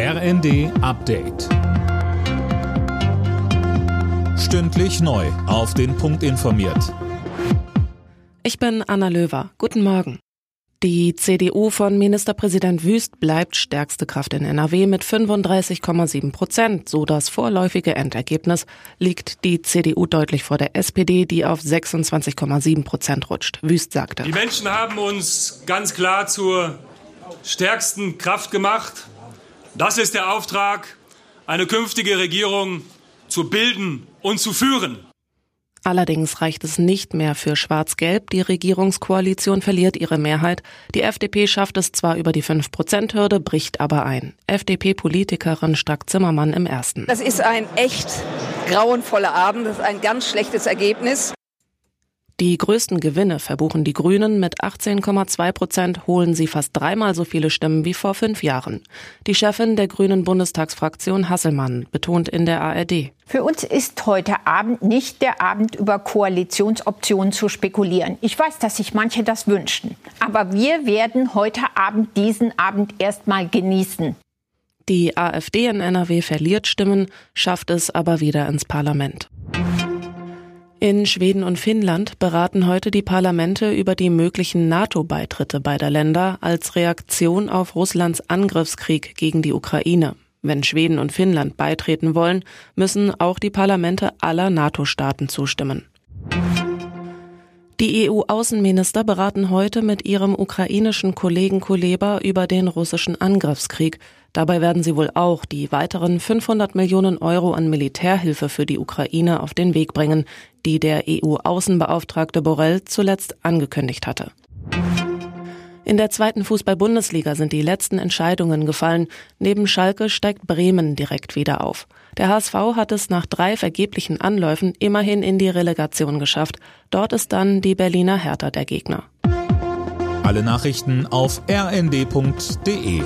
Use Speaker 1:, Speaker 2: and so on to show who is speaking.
Speaker 1: RND Update. Stündlich neu. Auf den Punkt informiert.
Speaker 2: Ich bin Anna Löwer. Guten Morgen. Die CDU von Ministerpräsident Wüst bleibt stärkste Kraft in NRW mit 35,7 Prozent. So das vorläufige Endergebnis liegt die CDU deutlich vor der SPD, die auf 26,7 Prozent rutscht. Wüst sagte.
Speaker 3: Die Menschen haben uns ganz klar zur stärksten Kraft gemacht. Das ist der Auftrag, eine künftige Regierung zu bilden und zu führen.
Speaker 2: Allerdings reicht es nicht mehr für Schwarz-Gelb. Die Regierungskoalition verliert ihre Mehrheit. Die FDP schafft es zwar über die 5-Prozent-Hürde, bricht aber ein. FDP-Politikerin Strack-Zimmermann im ersten.
Speaker 4: Das ist ein echt grauenvoller Abend. Das ist ein ganz schlechtes Ergebnis.
Speaker 2: Die größten Gewinne verbuchen die Grünen. Mit 18,2 Prozent holen sie fast dreimal so viele Stimmen wie vor fünf Jahren. Die Chefin der Grünen Bundestagsfraktion Hasselmann betont in der ARD.
Speaker 5: Für uns ist heute Abend nicht der Abend, über Koalitionsoptionen zu spekulieren. Ich weiß, dass sich manche das wünschten. Aber wir werden heute Abend diesen Abend erstmal genießen.
Speaker 2: Die AfD in NRW verliert Stimmen, schafft es aber wieder ins Parlament. In Schweden und Finnland beraten heute die Parlamente über die möglichen NATO-Beitritte beider Länder als Reaktion auf Russlands Angriffskrieg gegen die Ukraine. Wenn Schweden und Finnland beitreten wollen, müssen auch die Parlamente aller NATO-Staaten zustimmen. Die EU-Außenminister beraten heute mit ihrem ukrainischen Kollegen Kuleba über den russischen Angriffskrieg. Dabei werden sie wohl auch die weiteren 500 Millionen Euro an Militärhilfe für die Ukraine auf den Weg bringen, die der EU-Außenbeauftragte Borrell zuletzt angekündigt hatte. In der zweiten Fußball-Bundesliga sind die letzten Entscheidungen gefallen. Neben Schalke steigt Bremen direkt wieder auf. Der HSV hat es nach drei vergeblichen Anläufen immerhin in die Relegation geschafft. Dort ist dann die Berliner Hertha der Gegner.
Speaker 1: Alle Nachrichten auf rnd.de